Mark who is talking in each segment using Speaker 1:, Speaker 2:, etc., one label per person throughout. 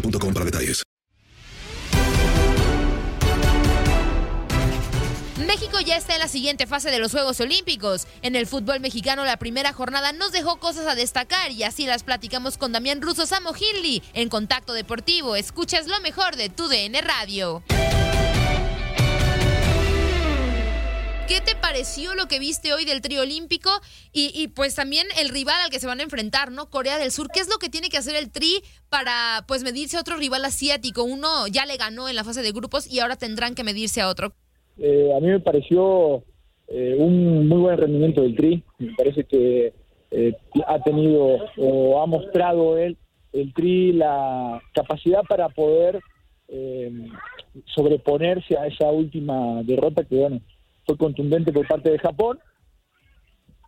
Speaker 1: para detalles.
Speaker 2: México ya está en la siguiente fase de los Juegos Olímpicos. En el fútbol mexicano la primera jornada nos dejó cosas a destacar y así las platicamos con Damián Russo Samo Hilly en Contacto Deportivo. Escuchas lo mejor de tu DN Radio. ¿Qué te pareció lo que viste hoy del trío olímpico? Y, pues también el rival al que se van a enfrentar, ¿no? Corea del Sur. ¿Qué es lo que tiene que hacer el tri para pues medirse a otro rival asiático? Uno ya le ganó en la fase de grupos y ahora tendrán que medirse a otro.
Speaker 3: Eh, a mí me pareció eh, un muy buen rendimiento del tri. Me parece que eh, ha tenido o ha mostrado él, el tri, la capacidad para poder sobreponerse a esa última derrota que, bueno, fue contundente por parte de Japón.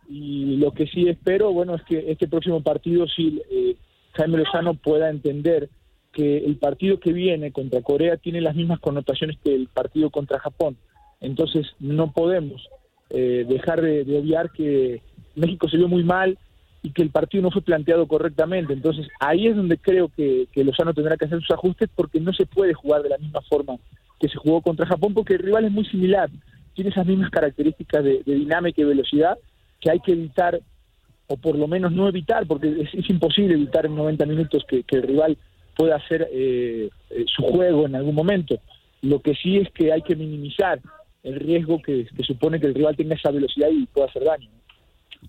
Speaker 3: Y lo que sí espero, bueno, es que este próximo partido sí eh, Jaime Lozano pueda entender que el partido que viene contra Corea tiene las mismas connotaciones que el partido contra Japón. Entonces no podemos eh, dejar de, de, obviar que México se vio muy mal y que el partido no fue planteado correctamente. Entonces ahí es donde creo que, que Lozano tendrá que hacer sus ajustes porque no se puede jugar de la misma forma que se jugó contra Japón porque el rival es muy similar tiene esas mismas características de, dinámica y velocidad que hay que evitar, o por lo menos no evitar, porque es, imposible evitar en 90 minutos que, que el rival pueda hacer eh, eh, su juego en algún momento. Lo que sí es que hay que minimizar el riesgo que, que supone que el rival tenga esa velocidad y pueda hacer daño.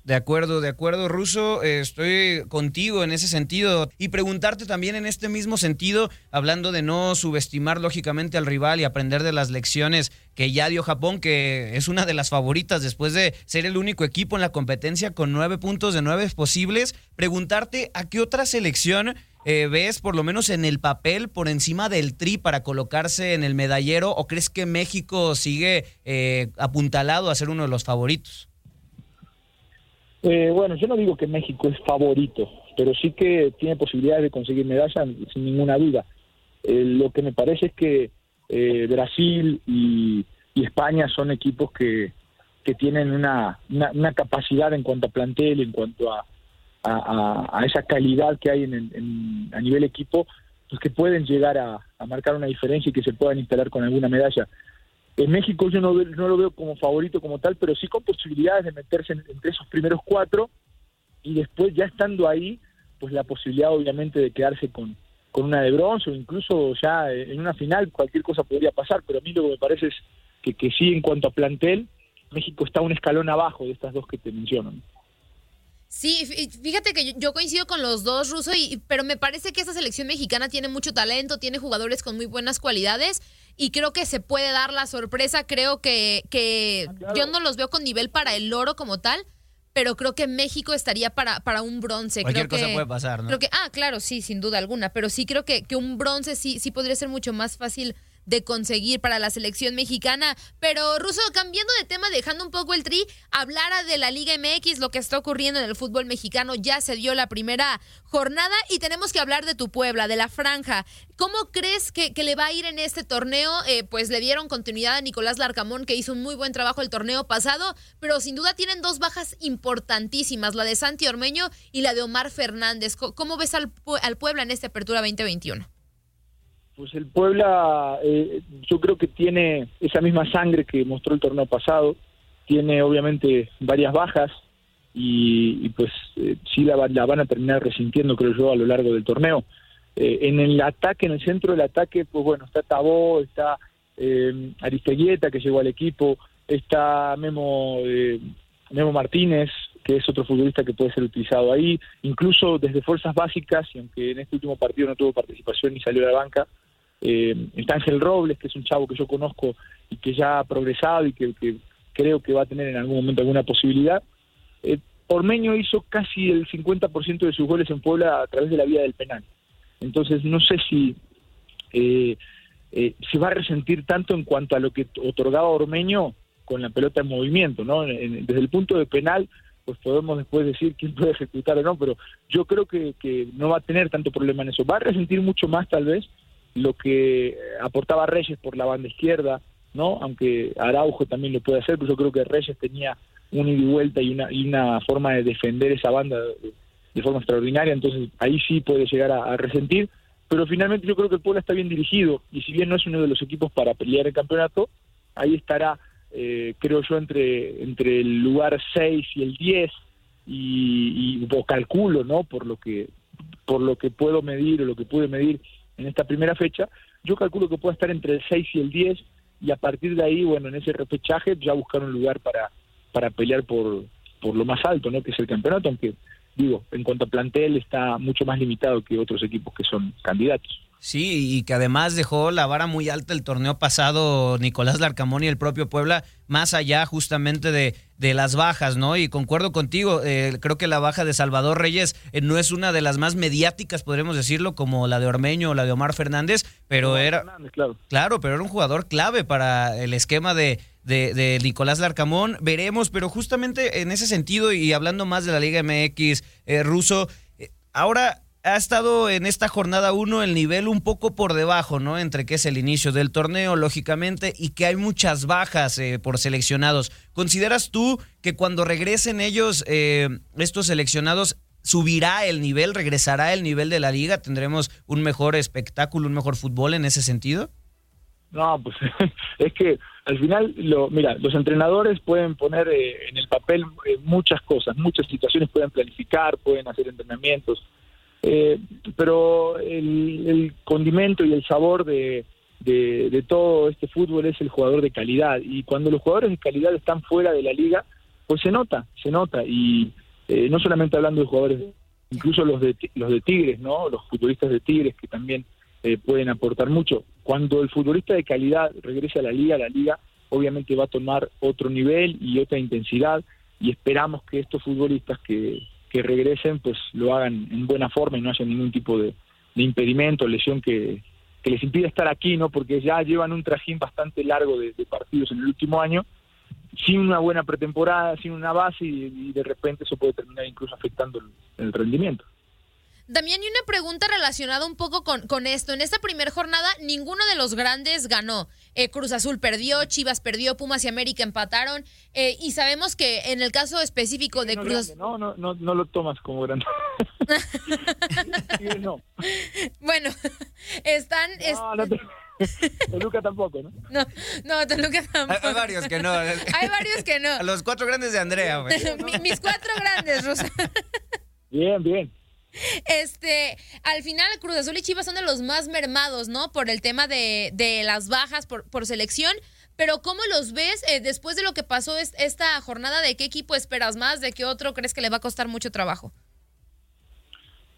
Speaker 4: De acuerdo, de acuerdo, Ruso, eh, estoy contigo en ese sentido. Y preguntarte también en este mismo sentido, hablando de no subestimar lógicamente al rival y aprender de las lecciones que ya dio Japón, que es una de las favoritas después de ser el único equipo en la competencia con nueve puntos de nueve posibles, preguntarte a qué otra selección eh, ves, por lo menos en el papel, por encima del tri para colocarse en el medallero, o crees que México sigue eh, apuntalado a ser uno de los favoritos?
Speaker 3: Eh, bueno, yo no digo que México es favorito, pero sí que tiene posibilidades de conseguir medallas sin ninguna duda. Eh, lo que me parece es que eh, Brasil y, y, España son equipos que, que tienen una, una, una, capacidad en cuanto a plantel, en cuanto a, a, esa calidad que hay en, en, a nivel equipo, pues que pueden llegar a, a marcar una diferencia y que se puedan instalar con alguna medalla. En México yo no, no, lo veo como favorito como tal, pero sí con posibilidades de meterse en, entre esos primeros cuatro y después ya estando ahí, pues la posibilidad obviamente de quedarse con, con una de bronce o incluso ya en una final cualquier cosa podría pasar, pero a mí lo que me parece es que, que sí en cuanto a plantel, México está un escalón abajo de estas dos que te menciono.
Speaker 2: Sí, fíjate que yo coincido con los dos, Ruso, y, pero me parece que esta selección mexicana tiene mucho talento, tiene jugadores con muy buenas cualidades y creo que se puede dar la sorpresa. Creo que, que ah, yo no los veo con nivel para el oro como tal, pero creo que México estaría para, para un bronce.
Speaker 4: Cualquier
Speaker 2: creo
Speaker 4: cosa
Speaker 2: que,
Speaker 4: puede pasar, ¿no?
Speaker 2: Creo que, ah, claro, sí, sin duda alguna, pero sí creo que, que un bronce sí, sí podría ser mucho más fácil de conseguir para la selección mexicana. Pero, Ruso, cambiando de tema, dejando un poco el tri, hablara de la Liga MX, lo que está ocurriendo en el fútbol mexicano. Ya se dio la primera jornada y tenemos que hablar de tu Puebla, de la franja. ¿Cómo crees que, le va a ir en este torneo? Eh, pues le dieron continuidad a Nicolás Larcamón, que hizo un muy buen trabajo el torneo pasado, pero sin duda tienen dos bajas importantísimas, la de Santi Ormeño y la de Omar Fernández. ¿Cómo ves al, al Puebla en esta apertura 2021?
Speaker 3: Pues el Puebla, eh, yo creo que tiene esa misma sangre que mostró el torneo pasado, tiene obviamente varias bajas y, pues eh, sí la, van a terminar resintiendo, creo yo, a lo largo del torneo. Eh, en el ataque, en el centro del ataque, pues bueno, está Tabó, está eh, Aristeguieta, que llegó al equipo, está Memo, Memo Martínez, que es otro futbolista que puede ser utilizado ahí, incluso desde fuerzas básicas, y aunque en este último partido no tuvo participación ni salió de la banca, eh, está Ángel Robles, que es un chavo que yo conozco y que ya ha progresado y que, creo que va a tener en algún momento alguna posibilidad. Eh, Ormeño hizo casi el 50% de sus goles en Puebla a través de la vía del penal. Entonces no sé si eh, eh, se va a resentir tanto en cuanto a lo que otorgaba Ormeño con la pelota en movimiento, ¿no? desde el punto de penal, pues podemos después decir quién puede ejecutar o no, pero yo creo que, que no va a tener tanto problema en eso. Va a resentir mucho más tal vez lo que aportaba Reyes por la banda izquierda, ¿no? Aunque Araujo también lo puede hacer, pero yo creo que Reyes tenía un ida y vuelta y una, y una forma de defender esa banda de, forma extraordinaria, entonces ahí sí puede llegar a, resentir, pero finalmente yo creo que el Puebla está bien dirigido y si bien no es uno de los equipos para pelear el campeonato, ahí estará, eh, creo yo, entre, entre el lugar 6 y el 10 y, y calculo, ¿no? Por lo que por lo que puedo medir o lo que pude medir en esta primera fecha, yo calculo que puede estar entre el 6 y el 10 y a partir de ahí, bueno, en ese repechaje ya buscar un lugar para, para pelear por, por lo más alto, ¿no? Que es el campeonato, aunque digo, en cuanto a plantel está mucho más limitado que otros equipos que son candidatos.
Speaker 4: Sí, y que además dejó la vara muy alta el torneo pasado Nicolás Larcamón y el propio Puebla, más allá justamente de, de las bajas, ¿no? Y concuerdo contigo, eh, creo que la baja de Salvador Reyes eh, no es una de las más mediáticas, podríamos decirlo, como la de Ormeño o la de Omar Fernández, pero era...
Speaker 3: claro.
Speaker 4: claro, pero era un jugador clave para el esquema de, de, Nicolás Larcamón. Veremos, pero justamente en ese sentido y hablando más de la Liga MX eh, ruso, ahora ha estado en esta jornada 1 el nivel un poco por debajo, ¿no? Entre que es el inicio del torneo, lógicamente, y que hay muchas bajas eh, por seleccionados. ¿Consideras tú que cuando regresen ellos, eh, estos seleccionados, subirá el nivel, regresará el nivel de la liga? ¿Tendremos un mejor espectáculo, un mejor fútbol en ese sentido?
Speaker 3: No, pues es que al final, lo, mira, los entrenadores pueden poner eh, en el papel muchas cosas, muchas situaciones, pueden planificar, pueden hacer entrenamientos eh, pero el, condimento y el sabor de, de, todo este fútbol es el jugador de calidad. Y cuando los jugadores de calidad están fuera de la liga, pues se nota, se nota. Y eh, no solamente hablando de jugadores, incluso los de, los de Tigres, ¿no? Los futbolistas de Tigres que también eh, pueden aportar mucho. Cuando el futbolista de calidad regrese a la liga, la liga obviamente va a tomar otro nivel y otra intensidad y esperamos que estos futbolistas que, que regresen pues lo hagan en buena forma y no haya ningún tipo de, impedimento, lesión que, les impida estar aquí, ¿no? Porque ya llevan un trajín bastante largo de, partidos en el último año, sin una buena pretemporada, sin una base y, de repente eso puede terminar incluso afectando el rendimiento.
Speaker 2: Damián, y una pregunta relacionada un poco con, con esto. En esta primera jornada, ninguno de los grandes ganó. Eh, Cruz Azul perdió, Chivas perdió, Pumas y América empataron. Eh, y sabemos que en el caso específico de Cruz
Speaker 3: Azul. No, no, no, no lo tomas como grande. no.
Speaker 2: Bueno, están.
Speaker 3: No, no Toluca tampoco, ¿no? No,
Speaker 2: no, Toluca tampoco.
Speaker 4: Hay, varios que no.
Speaker 2: Hay varios que no.
Speaker 4: Los cuatro grandes de Andrea,
Speaker 2: Mis cuatro grandes, Rosa.
Speaker 3: Bien, bien.
Speaker 2: Este, al final Cruz Azul y Chivas son de los más mermados, ¿no? Por el tema de, de las bajas por, por selección. pero ¿cómo los ves eh, después de lo que pasó esta jornada? ¿De qué equipo esperas más? ¿De qué otro crees que le va a costar mucho trabajo?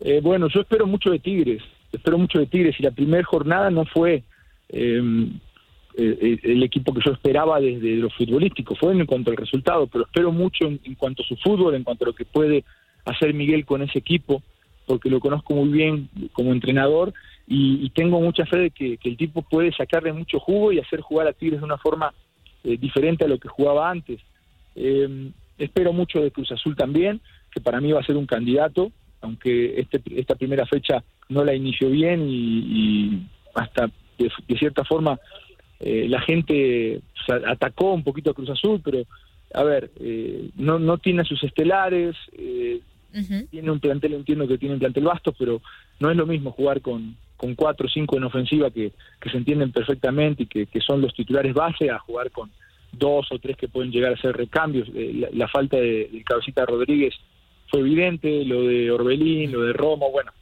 Speaker 3: Eh, bueno, yo espero mucho de Tigres, espero mucho de Tigres y la primera jornada no fue em, eh, el equipo que yo esperaba desde lo futbolístico, fue en cuanto al resultado, pero espero mucho en, cuanto a su fútbol, en cuanto a lo que puede hacer Miguel con ese equipo, porque lo conozco muy bien como entrenador y, tengo mucha fe de que, el tipo puede sacarle mucho jugo y hacer jugar a Tigres de una forma eh, diferente a lo que jugaba antes. Em, espero mucho de Cruz Azul también, que para mí va a ser un candidato, aunque este, esta primera fecha no la inició bien y, hasta de, cierta forma eh, la gente atacó un poquito a Cruz Azul, pero a ver, eh, no, no tiene sus estelares, eh, tiene un plantel, entiendo que tiene un plantel vasto, pero no es lo mismo jugar con, con cuatro o cinco en ofensiva que, que se entienden perfectamente y que, que, son los titulares base a jugar con dos o tres que pueden llegar a ser recambios. la, falta de, de Cabecita Rodríguez fue evidente, lo de Orbelín, lo de Romo, bueno,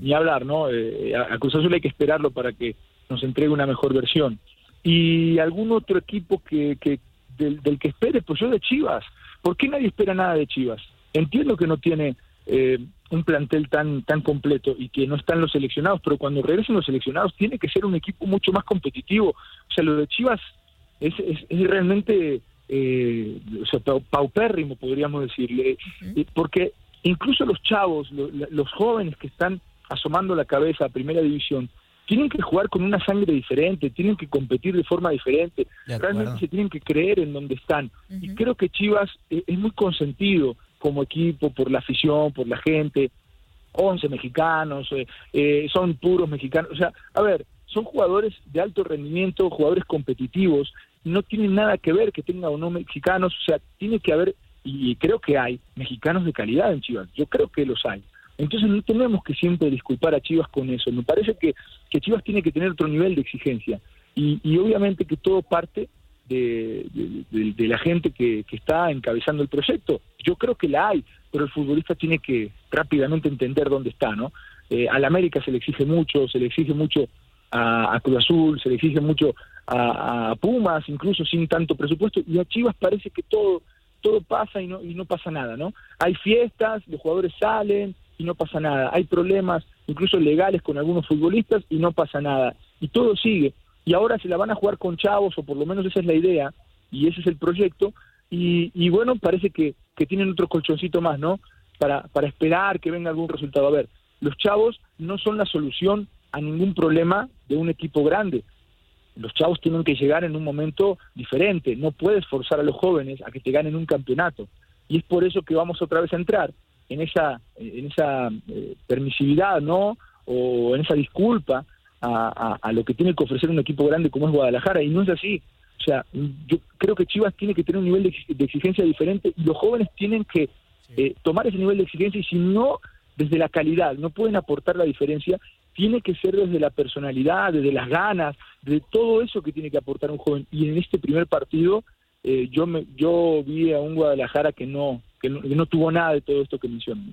Speaker 3: ni hablar, ¿no? Eh, a Cruz Azul hay que esperarlo para que nos entregue una mejor versión. Y algún otro equipo que, que del, que espere, pues yo de Chivas. ¿Por qué nadie espera nada de Chivas? Entiendo que no tiene eh, un plantel tan, tan completo y que no están los seleccionados, pero cuando regresen los seleccionados tiene que ser un equipo mucho más competitivo. O sea, lo de Chivas es, es realmente eh, o sea, paupérrimo, podríamos decirle, porque incluso los chavos, los jóvenes que están asomando la cabeza a primera división, tienen que jugar con una sangre diferente, tienen que competir de forma diferente, realmente se tienen que creer en donde están. Y creo que Chivas eh, es, muy consentido como equipo por la afición, por la gente, 11 mexicanos, eh, eh, son puros mexicanos, o sea, a ver, son jugadores de alto rendimiento, jugadores competitivos, no tiene nada que ver que tenga o no mexicanos, o sea, tiene que haber, y creo que hay, mexicanos de calidad en Chivas, yo creo que los hay. Entonces no tenemos que siempre disculpar a Chivas con eso, me parece que, que Chivas tiene que tener otro nivel de exigencia, y, y obviamente que todo parte de, la gente que, que, está encabezando el proyecto. Yo creo que la hay, pero el futbolista tiene que rápidamente entender dónde está, ¿no? Eh, al América se le exige mucho, se le exige mucho a, Cruz Azul, se le exige mucho a, Pumas, incluso sin tanto presupuesto, y a Chivas parece que todo todo pasa y no y no pasa nada, ¿no? Hay fiestas, los jugadores salen y no pasa nada. Hay problemas incluso legales con algunos futbolistas y no pasa nada. Y todo sigue. Y ahora se la van a jugar con chavos, o por lo menos esa es la idea, y ese es el proyecto. Y, y bueno, parece que, que tienen otro colchoncito más, ¿no? Para, para esperar que venga algún resultado. A ver, los chavos no son la solución a ningún problema de un equipo grande. Los chavos tienen que llegar en un momento diferente. No puedes forzar a los jóvenes a que te ganen un campeonato. Y es por eso que vamos otra vez a entrar en esa, en esa eh, permisividad, ¿no? O en esa disculpa a, a, lo que tiene que ofrecer un equipo grande como es Guadalajara. Y no es así. O sea, yo creo que Chivas tiene que tener un nivel de, exigencia diferente y los jóvenes tienen que eh, tomar ese nivel de exigencia y si no, desde la calidad, no pueden aportar la diferencia, tiene que ser desde la personalidad, desde las ganas, de todo eso que tiene que aportar un joven. Y en este primer partido eh, yo me, yo vi a un Guadalajara que no, que no, tuvo nada de todo esto que mencioné.